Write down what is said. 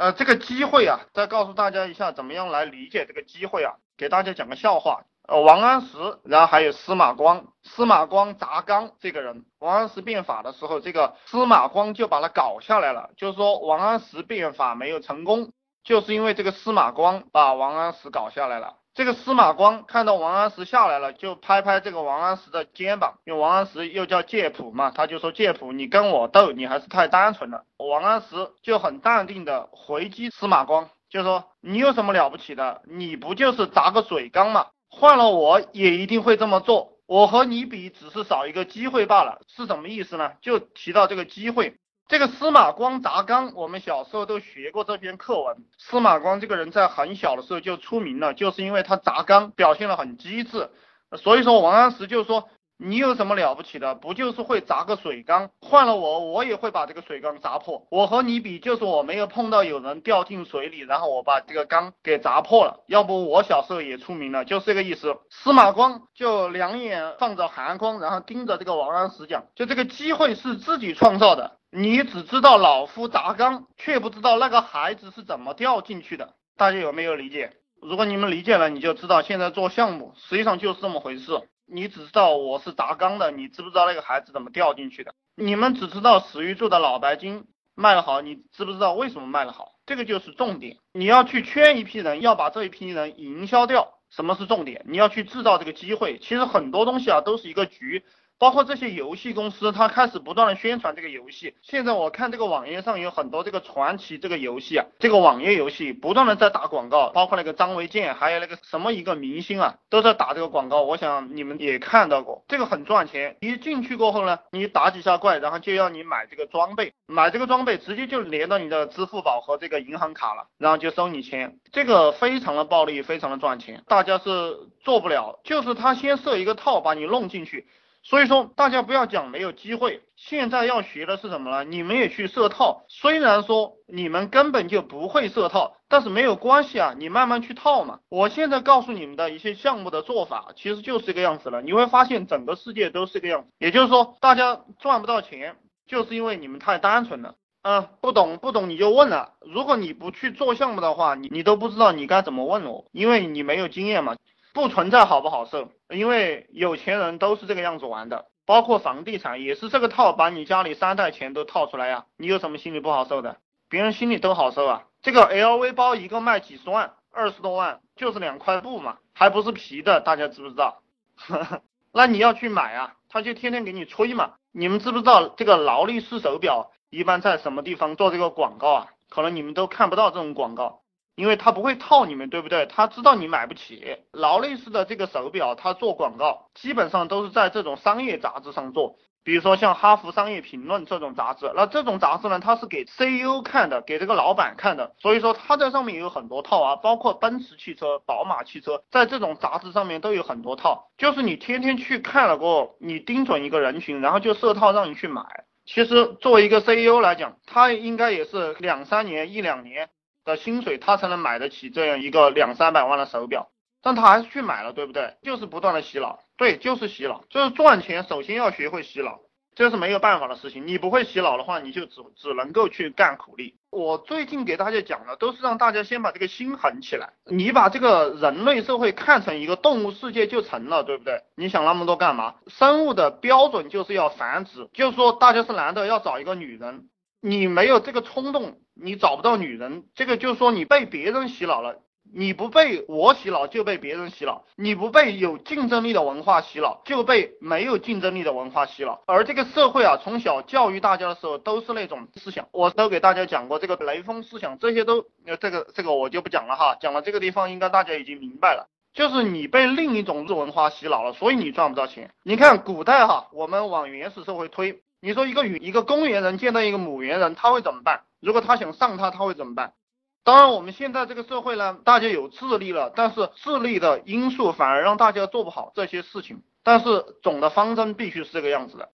呃，这个机会啊，再告诉大家一下怎么样来理解这个机会啊，给大家讲个笑话。呃，王安石，然后还有司马光，司马光砸缸这个人，王安石变法的时候，这个司马光就把他搞下来了，就是说王安石变法没有成功，就是因为这个司马光把王安石搞下来了。这个司马光看到王安石下来了，就拍拍这个王安石的肩膀，因为王安石又叫介甫嘛，他就说介甫，你跟我斗，你还是太单纯了。王安石就很淡定的回击司马光，就说你有什么了不起的？你不就是砸个水缸吗？换了我也一定会这么做，我和你比只是少一个机会罢了，是什么意思呢？就提到这个机会，这个司马光砸缸，我们小时候都学过这篇课文。司马光这个人在很小的时候就出名了，就是因为他砸缸表现得很机智，所以说王安石就说。你有什么了不起的？不就是会砸个水缸？换了我，我也会把这个水缸砸破。我和你比，就是我没有碰到有人掉进水里，然后我把这个缸给砸破了。要不我小时候也出名了，就是这个意思。司马光就两眼放着寒光，然后盯着这个王安石讲：就这个机会是自己创造的，你只知道老夫砸缸，却不知道那个孩子是怎么掉进去的。大家有没有理解？如果你们理解了，你就知道现在做项目实际上就是这么回事。你只知道我是砸缸的，你知不知道那个孩子怎么掉进去的？你们只知道史玉柱的脑白金卖得好，你知不知道为什么卖得好？这个就是重点。你要去圈一批人，要把这一批人营销掉。什么是重点？你要去制造这个机会。其实很多东西啊，都是一个局。包括这些游戏公司，它开始不断的宣传这个游戏。现在我看这个网页上有很多这个传奇这个游戏啊，这个网页游戏不断的在打广告，包括那个张卫健，还有那个什么一个明星啊，都在打这个广告。我想你们也看到过，这个很赚钱。一进去过后呢，你打几下怪，然后就要你买这个装备，买这个装备直接就连到你的支付宝和这个银行卡了，然后就收你钱。这个非常的暴利，非常的赚钱，大家是做不了。就是他先设一个套，把你弄进去。所以说，大家不要讲没有机会，现在要学的是什么呢？你们也去设套，虽然说你们根本就不会设套，但是没有关系啊，你慢慢去套嘛。我现在告诉你们的一些项目的做法，其实就是这个样子了。你会发现整个世界都是这个样子，也就是说，大家赚不到钱，就是因为你们太单纯了。嗯，不懂不懂你就问了。如果你不去做项目的话，你你都不知道你该怎么问我，因为你没有经验嘛。不存在好不好受，因为有钱人都是这个样子玩的，包括房地产也是这个套，把你家里三代钱都套出来呀。你有什么心里不好受的？别人心里都好受啊。这个 LV 包一个卖几十万，二十多万，就是两块布嘛，还不是皮的，大家知不知道？那你要去买啊，他就天天给你吹嘛。你们知不知道这个劳力士手表一般在什么地方做这个广告啊？可能你们都看不到这种广告。因为他不会套你们，对不对？他知道你买不起。劳力士的这个手表，他做广告基本上都是在这种商业杂志上做，比如说像《哈佛商业评论》这种杂志。那这种杂志呢，它是给 CEO 看的，给这个老板看的。所以说他在上面有很多套啊，包括奔驰汽车、宝马汽车，在这种杂志上面都有很多套。就是你天天去看了过后，你盯准一个人群，然后就设套让你去买。其实作为一个 CEO 来讲，他应该也是两三年、一两年。的薪水，他才能买得起这样一个两三百万的手表，但他还是去买了，对不对？就是不断的洗脑，对，就是洗脑，就是赚钱，首先要学会洗脑，这是没有办法的事情。你不会洗脑的话，你就只只能够去干苦力。我最近给大家讲的都是让大家先把这个心狠起来，你把这个人类社会看成一个动物世界就成了，对不对？你想那么多干嘛？生物的标准就是要繁殖，就是说大家是男的要找一个女人。你没有这个冲动，你找不到女人，这个就是说你被别人洗脑了。你不被我洗脑，就被别人洗脑；你不被有竞争力的文化洗脑，就被没有竞争力的文化洗脑。而这个社会啊，从小教育大家的时候都是那种思想，我都给大家讲过这个雷锋思想，这些都这个这个我就不讲了哈。讲了这个地方，应该大家已经明白了，就是你被另一种日文化洗脑了，所以你赚不到钱。你看古代哈，我们往原始社会推。你说一个与一个公园人见到一个母猿人，他会怎么办？如果他想上他，他会怎么办？当然，我们现在这个社会呢，大家有智力了，但是智力的因素反而让大家做不好这些事情。但是总的方针必须是这个样子的。